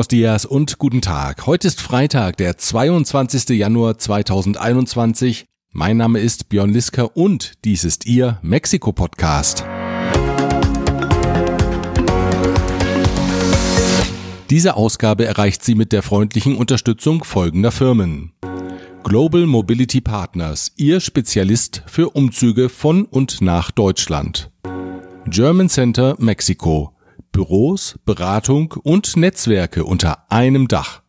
Buenos dias und guten Tag. Heute ist Freitag, der 22. Januar 2021. Mein Name ist Björn Lisker und dies ist Ihr Mexiko-Podcast. Diese Ausgabe erreicht Sie mit der freundlichen Unterstützung folgender Firmen. Global Mobility Partners, Ihr Spezialist für Umzüge von und nach Deutschland. German Center Mexiko, Büros, Beratung und Netzwerke unter einem Dach.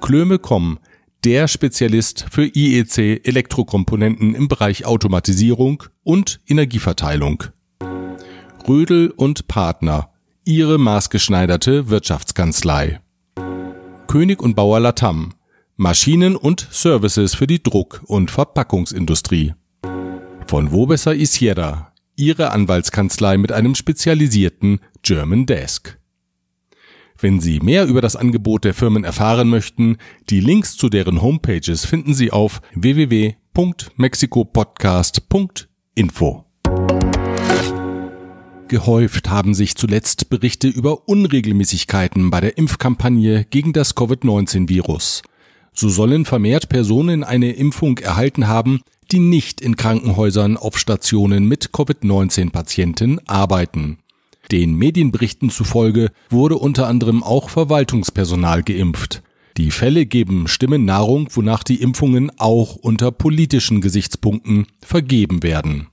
Klöme.com, der Spezialist für IEC Elektrokomponenten im Bereich Automatisierung und Energieverteilung. Rödel und Partner, ihre maßgeschneiderte Wirtschaftskanzlei. König und Bauer Latam, Maschinen und Services für die Druck- und Verpackungsindustrie. Von Wobesser Isiera, Ihre Anwaltskanzlei mit einem spezialisierten German Desk. Wenn Sie mehr über das Angebot der Firmen erfahren möchten, die Links zu deren Homepages finden Sie auf www.mexikopodcast.info. Gehäuft haben sich zuletzt Berichte über Unregelmäßigkeiten bei der Impfkampagne gegen das Covid-19-Virus. So sollen vermehrt Personen eine Impfung erhalten haben, die nicht in Krankenhäusern auf Stationen mit Covid-19-Patienten arbeiten. Den Medienberichten zufolge wurde unter anderem auch Verwaltungspersonal geimpft. Die Fälle geben Stimmen Nahrung, wonach die Impfungen auch unter politischen Gesichtspunkten vergeben werden.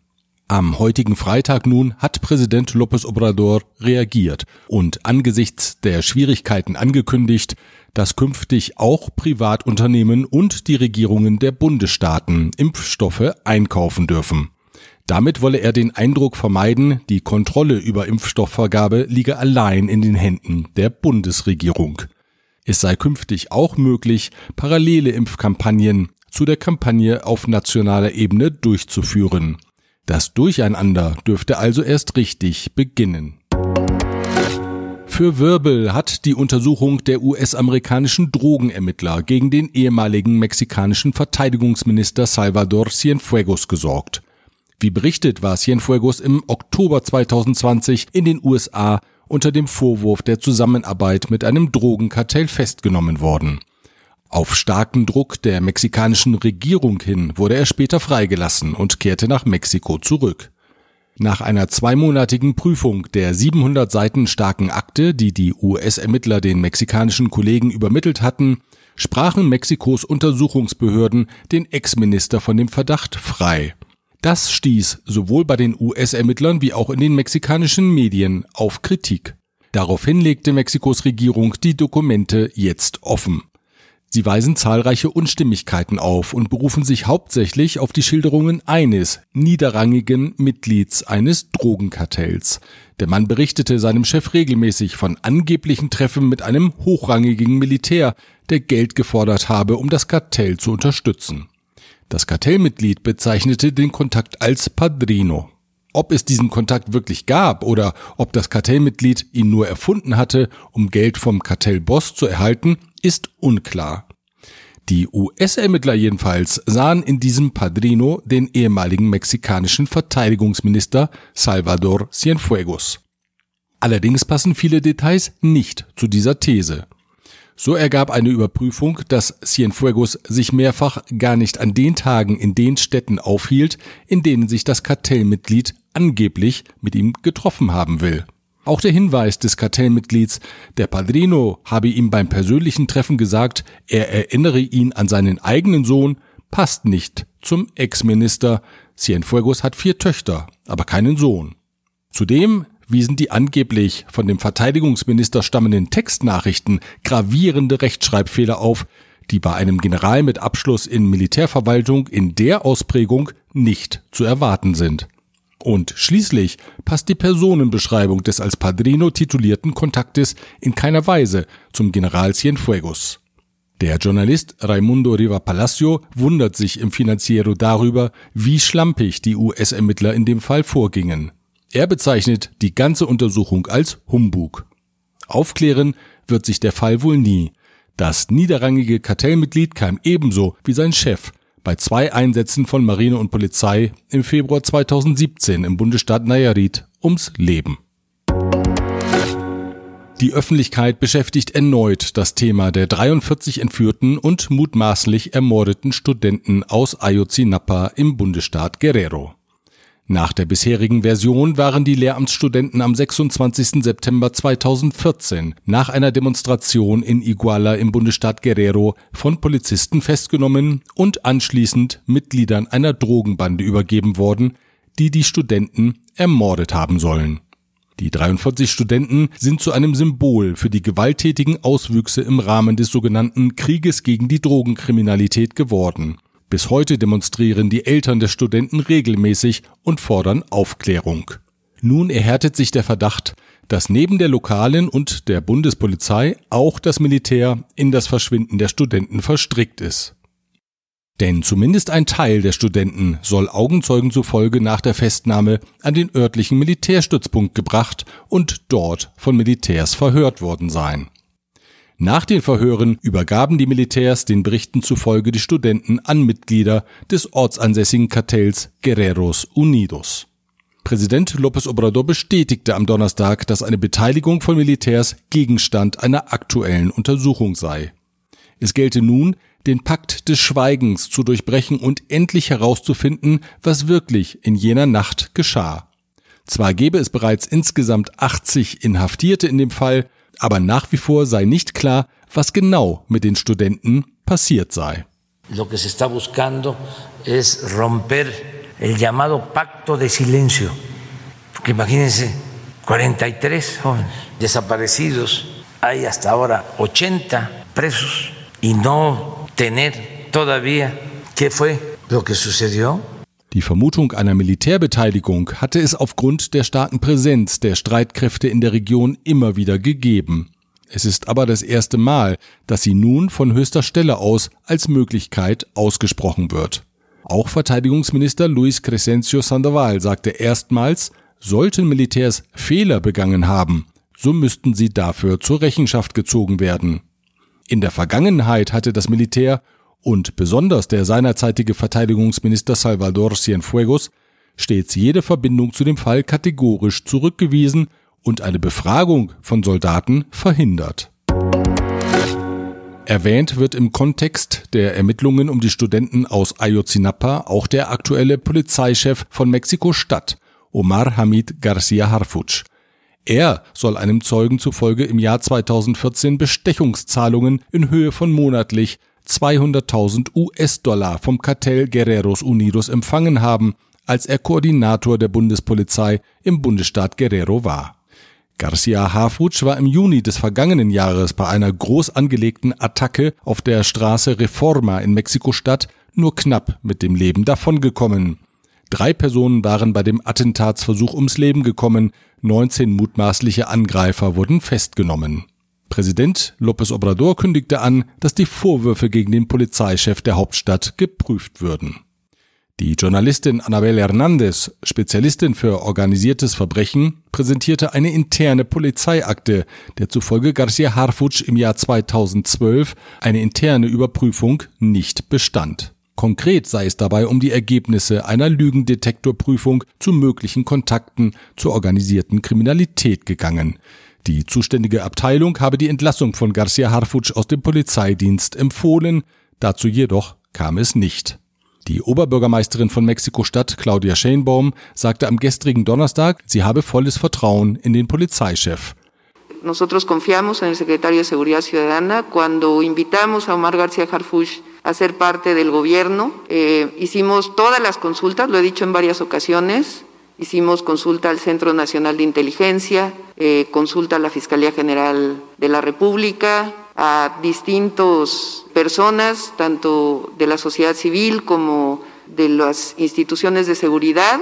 Am heutigen Freitag nun hat Präsident López Obrador reagiert und angesichts der Schwierigkeiten angekündigt, dass künftig auch Privatunternehmen und die Regierungen der Bundesstaaten Impfstoffe einkaufen dürfen. Damit wolle er den Eindruck vermeiden, die Kontrolle über Impfstoffvergabe liege allein in den Händen der Bundesregierung. Es sei künftig auch möglich, parallele Impfkampagnen zu der Kampagne auf nationaler Ebene durchzuführen. Das Durcheinander dürfte also erst richtig beginnen. Für Wirbel hat die Untersuchung der US-amerikanischen Drogenermittler gegen den ehemaligen mexikanischen Verteidigungsminister Salvador Cienfuegos gesorgt. Wie berichtet war Cienfuegos im Oktober 2020 in den USA unter dem Vorwurf der Zusammenarbeit mit einem Drogenkartell festgenommen worden. Auf starken Druck der mexikanischen Regierung hin wurde er später freigelassen und kehrte nach Mexiko zurück. Nach einer zweimonatigen Prüfung der 700 Seiten starken Akte, die die US-Ermittler den mexikanischen Kollegen übermittelt hatten, sprachen Mexikos Untersuchungsbehörden den Ex-Minister von dem Verdacht frei. Das stieß sowohl bei den US-Ermittlern wie auch in den mexikanischen Medien auf Kritik. Daraufhin legte Mexikos Regierung die Dokumente jetzt offen. Sie weisen zahlreiche Unstimmigkeiten auf und berufen sich hauptsächlich auf die Schilderungen eines niederrangigen Mitglieds eines Drogenkartells. Der Mann berichtete seinem Chef regelmäßig von angeblichen Treffen mit einem hochrangigen Militär, der Geld gefordert habe, um das Kartell zu unterstützen. Das Kartellmitglied bezeichnete den Kontakt als Padrino. Ob es diesen Kontakt wirklich gab oder ob das Kartellmitglied ihn nur erfunden hatte, um Geld vom Kartellboss zu erhalten, ist unklar. Die US-Ermittler jedenfalls sahen in diesem Padrino den ehemaligen mexikanischen Verteidigungsminister Salvador Cienfuegos. Allerdings passen viele Details nicht zu dieser These. So ergab eine Überprüfung, dass Cienfuegos sich mehrfach gar nicht an den Tagen in den Städten aufhielt, in denen sich das Kartellmitglied angeblich mit ihm getroffen haben will. Auch der Hinweis des Kartellmitglieds, der Padrino habe ihm beim persönlichen Treffen gesagt, er erinnere ihn an seinen eigenen Sohn, passt nicht zum Ex-Minister. Cienfuegos hat vier Töchter, aber keinen Sohn. Zudem wiesen die angeblich von dem Verteidigungsminister stammenden Textnachrichten gravierende Rechtschreibfehler auf, die bei einem General mit Abschluss in Militärverwaltung in der Ausprägung nicht zu erwarten sind. Und schließlich passt die Personenbeschreibung des als Padrino titulierten Kontaktes in keiner Weise zum General Cienfuegos. Der Journalist Raimundo Riva Palacio wundert sich im Financiero darüber, wie schlampig die US-Ermittler in dem Fall vorgingen. Er bezeichnet die ganze Untersuchung als Humbug. Aufklären wird sich der Fall wohl nie. Das niederrangige Kartellmitglied kam ebenso wie sein Chef bei zwei Einsätzen von Marine und Polizei im Februar 2017 im Bundesstaat Nayarit ums Leben. Die Öffentlichkeit beschäftigt erneut das Thema der 43 entführten und mutmaßlich ermordeten Studenten aus Ayotzinapa im Bundesstaat Guerrero. Nach der bisherigen Version waren die Lehramtsstudenten am 26. September 2014 nach einer Demonstration in Iguala im Bundesstaat Guerrero von Polizisten festgenommen und anschließend Mitgliedern einer Drogenbande übergeben worden, die die Studenten ermordet haben sollen. Die 43 Studenten sind zu einem Symbol für die gewalttätigen Auswüchse im Rahmen des sogenannten Krieges gegen die Drogenkriminalität geworden. Bis heute demonstrieren die Eltern der Studenten regelmäßig und fordern Aufklärung. Nun erhärtet sich der Verdacht, dass neben der lokalen und der Bundespolizei auch das Militär in das Verschwinden der Studenten verstrickt ist. Denn zumindest ein Teil der Studenten soll Augenzeugen zufolge nach der Festnahme an den örtlichen Militärstützpunkt gebracht und dort von Militärs verhört worden sein. Nach den Verhören übergaben die Militärs den Berichten zufolge die Studenten an Mitglieder des ortsansässigen Kartells Guerreros Unidos. Präsident López Obrador bestätigte am Donnerstag, dass eine Beteiligung von Militärs Gegenstand einer aktuellen Untersuchung sei. Es gelte nun, den Pakt des Schweigens zu durchbrechen und endlich herauszufinden, was wirklich in jener Nacht geschah. Zwar gäbe es bereits insgesamt 80 Inhaftierte in dem Fall, aber nach wie vor sei nicht klar, was genau mit den Studenten passiert sei. Lo que se está buscando es romper el llamado pacto de silencio. Porque imagínense, 43 jóvenes desaparecidos, hay hasta ahora 80 presos y no tener todavía qué fue lo que sucedió. Die Vermutung einer Militärbeteiligung hatte es aufgrund der starken Präsenz der Streitkräfte in der Region immer wieder gegeben. Es ist aber das erste Mal, dass sie nun von höchster Stelle aus als Möglichkeit ausgesprochen wird. Auch Verteidigungsminister Luis Crescencio Sandoval sagte erstmals, sollten Militärs Fehler begangen haben, so müssten sie dafür zur Rechenschaft gezogen werden. In der Vergangenheit hatte das Militär und besonders der seinerzeitige Verteidigungsminister Salvador Cienfuegos stets jede Verbindung zu dem Fall kategorisch zurückgewiesen und eine Befragung von Soldaten verhindert. Erwähnt wird im Kontext der Ermittlungen um die Studenten aus Ayotzinapa auch der aktuelle Polizeichef von Mexiko-Stadt, Omar Hamid Garcia Harfuch. Er soll einem Zeugen zufolge im Jahr 2014 Bestechungszahlungen in Höhe von monatlich 200.000 US-Dollar vom Kartell Guerreros Unidos empfangen haben, als er Koordinator der Bundespolizei im Bundesstaat Guerrero war. Garcia Harfuch war im Juni des vergangenen Jahres bei einer groß angelegten Attacke auf der Straße Reforma in Mexiko-Stadt nur knapp mit dem Leben davongekommen. Drei Personen waren bei dem Attentatsversuch ums Leben gekommen, 19 mutmaßliche Angreifer wurden festgenommen. Präsident López Obrador kündigte an, dass die Vorwürfe gegen den Polizeichef der Hauptstadt geprüft würden. Die Journalistin Anabel Hernández, Spezialistin für organisiertes Verbrechen, präsentierte eine interne Polizeiakte, der zufolge Garcia Harfuch im Jahr 2012 eine interne Überprüfung nicht bestand. Konkret sei es dabei um die Ergebnisse einer Lügendetektorprüfung zu möglichen Kontakten zur organisierten Kriminalität gegangen. Die zuständige Abteilung habe die Entlassung von Garcia Harfuch aus dem Polizeidienst empfohlen, dazu jedoch kam es nicht. Die Oberbürgermeisterin von Mexiko-Stadt, Claudia Schenbaum, sagte am gestrigen Donnerstag, sie habe volles Vertrauen in den Polizeichef. Nosotros confiamos en el secretario de Seguridad Ciudadana. Cuando invitamos a Omar García Harfuch a ser parte del gobierno, eh, hicimos todas las consultas, lo he dicho en varias ocasiones, Hicimos consulta al Centro Nacional de Inteligencia, eh, consulta a la Fiscalía General de la República, a distintas personas, tanto de la sociedad civil como de las instituciones de seguridad,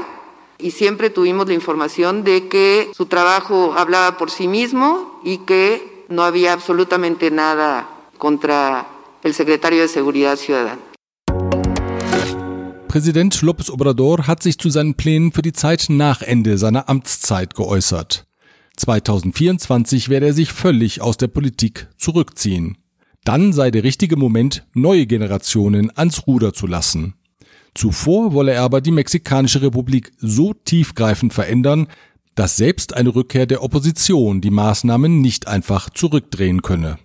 y siempre tuvimos la información de que su trabajo hablaba por sí mismo y que no había absolutamente nada contra el secretario de Seguridad Ciudadana. Präsident López Obrador hat sich zu seinen Plänen für die Zeit nach Ende seiner Amtszeit geäußert. 2024 werde er sich völlig aus der Politik zurückziehen. Dann sei der richtige Moment, neue Generationen ans Ruder zu lassen. Zuvor wolle er aber die Mexikanische Republik so tiefgreifend verändern, dass selbst eine Rückkehr der Opposition die Maßnahmen nicht einfach zurückdrehen könne.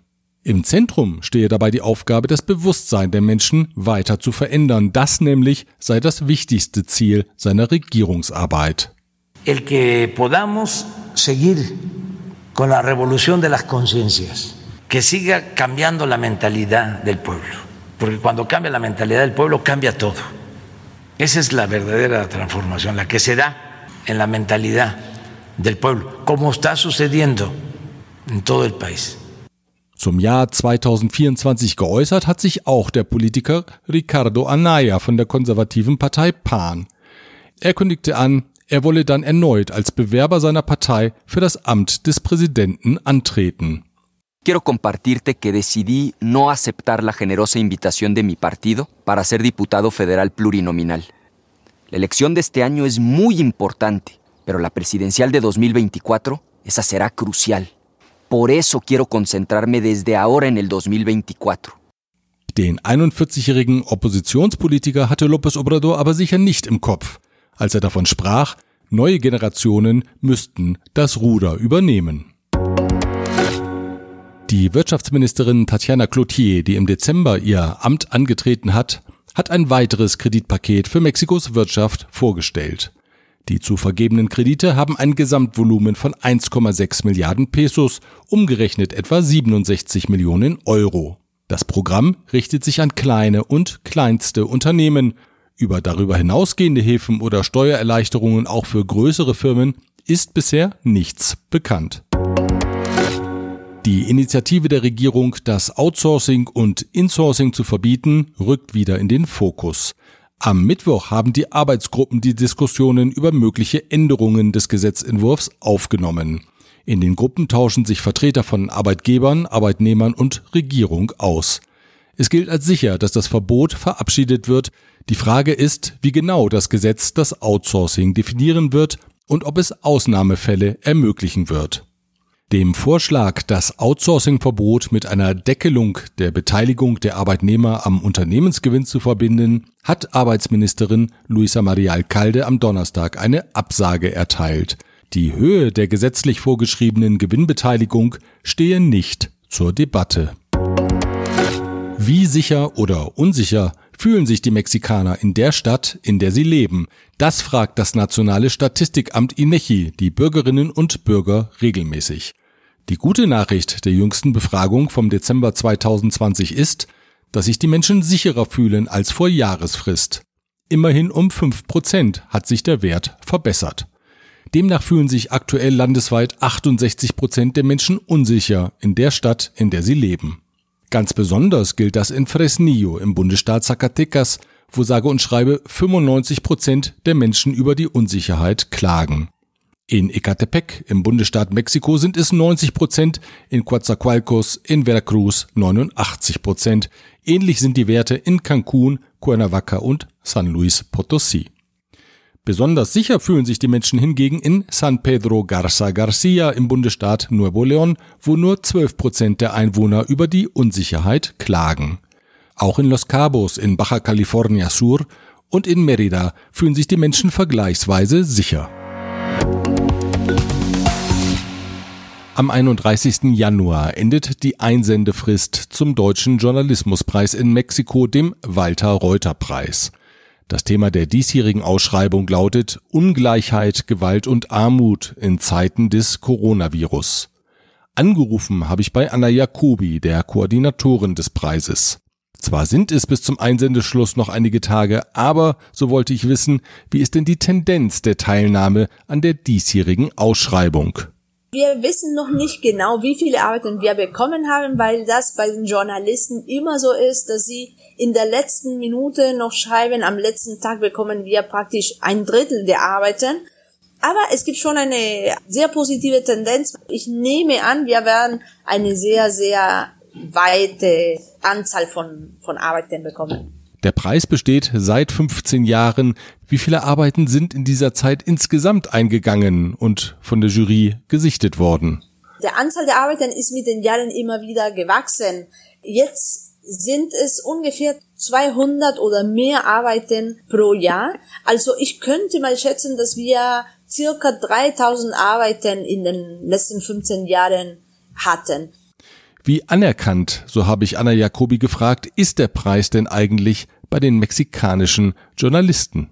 Im Zentrum stehe dabei die Aufgabe, das Bewusstsein der Menschen weiter zu verändern. Das nämlich sei das wichtigste Ziel seiner Regierungsarbeit. El que podamos seguir con la revolución de las conciencias, que siga cambiando la mentalidad del pueblo, porque cuando cambia la mentalidad del pueblo cambia todo. Esa es la verdadera transformación, la que se da en la mentalidad del pueblo, como está sucediendo en todo el país. Zum Jahr 2024 geäußert hat sich auch der Politiker Ricardo Anaya von der konservativen Partei PAN. Er kündigte an, er wolle dann erneut als Bewerber seiner Partei für das Amt des Präsidenten antreten. Quiero compartirte que decidí no aceptar la generosa invitación de mi partido para ser diputado federal plurinominal. La elección de este año es muy importante, pero la presidencial de 2024, esa será crucial. Por eso quiero concentrarme desde ahora en el 2024. Den 41-jährigen Oppositionspolitiker hatte López Obrador aber sicher nicht im Kopf, als er davon sprach, neue Generationen müssten das Ruder übernehmen. Die Wirtschaftsministerin Tatjana Cloutier, die im Dezember ihr Amt angetreten hat, hat ein weiteres Kreditpaket für Mexikos Wirtschaft vorgestellt. Die zu vergebenen Kredite haben ein Gesamtvolumen von 1,6 Milliarden Pesos, umgerechnet etwa 67 Millionen Euro. Das Programm richtet sich an kleine und kleinste Unternehmen. Über darüber hinausgehende Hilfen oder Steuererleichterungen auch für größere Firmen ist bisher nichts bekannt. Die Initiative der Regierung, das Outsourcing und Insourcing zu verbieten, rückt wieder in den Fokus. Am Mittwoch haben die Arbeitsgruppen die Diskussionen über mögliche Änderungen des Gesetzentwurfs aufgenommen. In den Gruppen tauschen sich Vertreter von Arbeitgebern, Arbeitnehmern und Regierung aus. Es gilt als sicher, dass das Verbot verabschiedet wird. Die Frage ist, wie genau das Gesetz das Outsourcing definieren wird und ob es Ausnahmefälle ermöglichen wird. Dem Vorschlag, das Outsourcing-Verbot mit einer Deckelung der Beteiligung der Arbeitnehmer am Unternehmensgewinn zu verbinden, hat Arbeitsministerin Luisa Maria Alcalde am Donnerstag eine Absage erteilt. Die Höhe der gesetzlich vorgeschriebenen Gewinnbeteiligung stehe nicht zur Debatte. Wie sicher oder unsicher fühlen sich die Mexikaner in der Stadt, in der sie leben? Das fragt das nationale Statistikamt INECHI die Bürgerinnen und Bürger regelmäßig. Die gute Nachricht der jüngsten Befragung vom Dezember 2020 ist, dass sich die Menschen sicherer fühlen als vor Jahresfrist. Immerhin um fünf Prozent hat sich der Wert verbessert. Demnach fühlen sich aktuell landesweit 68 Prozent der Menschen unsicher in der Stadt, in der sie leben. Ganz besonders gilt das in Fresnillo im Bundesstaat Zacatecas, wo sage und schreibe 95 Prozent der Menschen über die Unsicherheit klagen. In Ecatepec im Bundesstaat Mexiko sind es 90 Prozent, in Coatzacoalcos in Veracruz 89 Prozent. Ähnlich sind die Werte in Cancún, Cuernavaca und San Luis Potosí. Besonders sicher fühlen sich die Menschen hingegen in San Pedro Garza Garcia im Bundesstaat Nuevo León, wo nur 12 Prozent der Einwohner über die Unsicherheit klagen. Auch in Los Cabos in Baja California Sur und in Merida fühlen sich die Menschen vergleichsweise sicher. Am 31. Januar endet die Einsendefrist zum Deutschen Journalismuspreis in Mexiko, dem Walter Reuter Preis. Das Thema der diesjährigen Ausschreibung lautet Ungleichheit, Gewalt und Armut in Zeiten des Coronavirus. Angerufen habe ich bei Anna Jacobi, der Koordinatorin des Preises. Zwar sind es bis zum Einsendeschluss noch einige Tage, aber so wollte ich wissen, wie ist denn die Tendenz der Teilnahme an der diesjährigen Ausschreibung? Wir wissen noch nicht genau, wie viele Arbeiten wir bekommen haben, weil das bei den Journalisten immer so ist, dass sie in der letzten Minute noch schreiben, am letzten Tag bekommen wir praktisch ein Drittel der Arbeiten. Aber es gibt schon eine sehr positive Tendenz. Ich nehme an, wir werden eine sehr, sehr weite Anzahl von, von Arbeiten bekommen. Der Preis besteht seit 15 Jahren. Wie viele Arbeiten sind in dieser Zeit insgesamt eingegangen und von der Jury gesichtet worden? Der Anzahl der Arbeiten ist mit den Jahren immer wieder gewachsen. Jetzt sind es ungefähr 200 oder mehr Arbeiten pro Jahr. Also ich könnte mal schätzen, dass wir circa 3000 Arbeiten in den letzten 15 Jahren hatten. Wie anerkannt, so habe ich Anna Jacobi gefragt, ist der Preis denn eigentlich bei den mexikanischen Journalisten?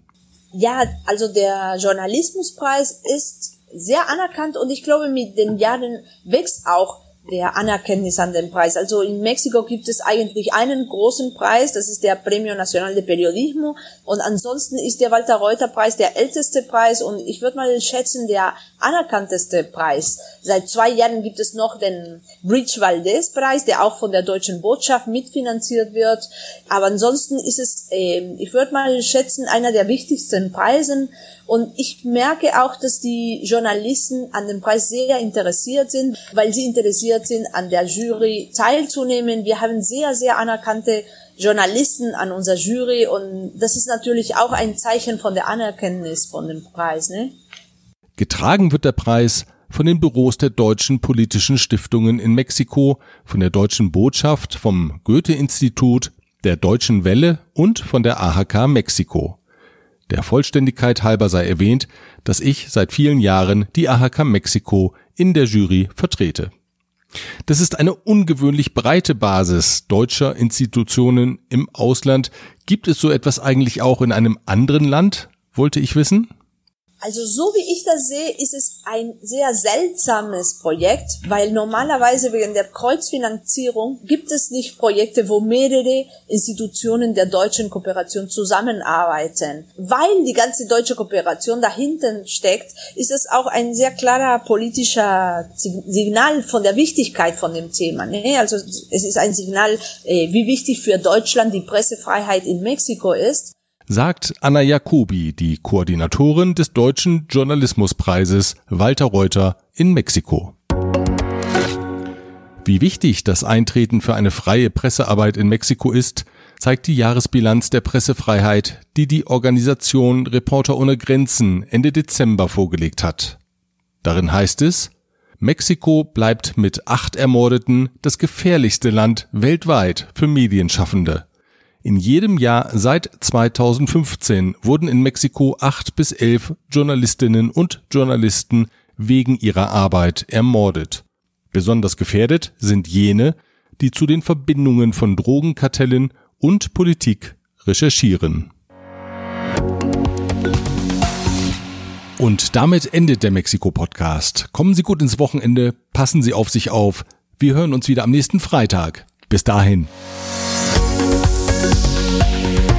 Ja, also der Journalismuspreis ist sehr anerkannt und ich glaube, mit den Jahren wächst auch der Anerkenntnis an den Preis. Also in Mexiko gibt es eigentlich einen großen Preis, das ist der Premio Nacional de Periodismo und ansonsten ist der Walter Reuter Preis der älteste Preis und ich würde mal schätzen der anerkannteste Preis. Seit zwei Jahren gibt es noch den Bridge Valdez Preis, der auch von der deutschen Botschaft mitfinanziert wird. Aber ansonsten ist es, äh, ich würde mal schätzen, einer der wichtigsten Preisen und ich merke auch, dass die Journalisten an dem Preis sehr interessiert sind, weil sie interessiert sind, an der Jury teilzunehmen. Wir haben sehr, sehr anerkannte Journalisten an unserer Jury und das ist natürlich auch ein Zeichen von der Anerkenntnis von dem Preis. Ne? Getragen wird der Preis von den Büros der deutschen politischen Stiftungen in Mexiko, von der deutschen Botschaft, vom Goethe-Institut, der Deutschen Welle und von der AHK Mexiko. Der Vollständigkeit halber sei erwähnt, dass ich seit vielen Jahren die AHK Mexiko in der Jury vertrete. Das ist eine ungewöhnlich breite Basis deutscher Institutionen im Ausland. Gibt es so etwas eigentlich auch in einem anderen Land, wollte ich wissen? Also so wie ich das sehe, ist es ein sehr seltsames Projekt, weil normalerweise wegen der Kreuzfinanzierung gibt es nicht Projekte, wo mehrere Institutionen der deutschen Kooperation zusammenarbeiten. Weil die ganze deutsche Kooperation dahinter steckt, ist es auch ein sehr klarer politischer Signal von der Wichtigkeit von dem Thema. Ne? Also es ist ein Signal, äh, wie wichtig für Deutschland die Pressefreiheit in Mexiko ist sagt Anna Jacobi, die Koordinatorin des Deutschen Journalismuspreises Walter Reuter in Mexiko. Wie wichtig das Eintreten für eine freie Pressearbeit in Mexiko ist, zeigt die Jahresbilanz der Pressefreiheit, die die Organisation Reporter ohne Grenzen Ende Dezember vorgelegt hat. Darin heißt es, Mexiko bleibt mit acht Ermordeten das gefährlichste Land weltweit für Medienschaffende. In jedem Jahr seit 2015 wurden in Mexiko acht bis elf Journalistinnen und Journalisten wegen ihrer Arbeit ermordet. Besonders gefährdet sind jene, die zu den Verbindungen von Drogenkartellen und Politik recherchieren. Und damit endet der Mexiko-Podcast. Kommen Sie gut ins Wochenende, passen Sie auf sich auf. Wir hören uns wieder am nächsten Freitag. Bis dahin. Thank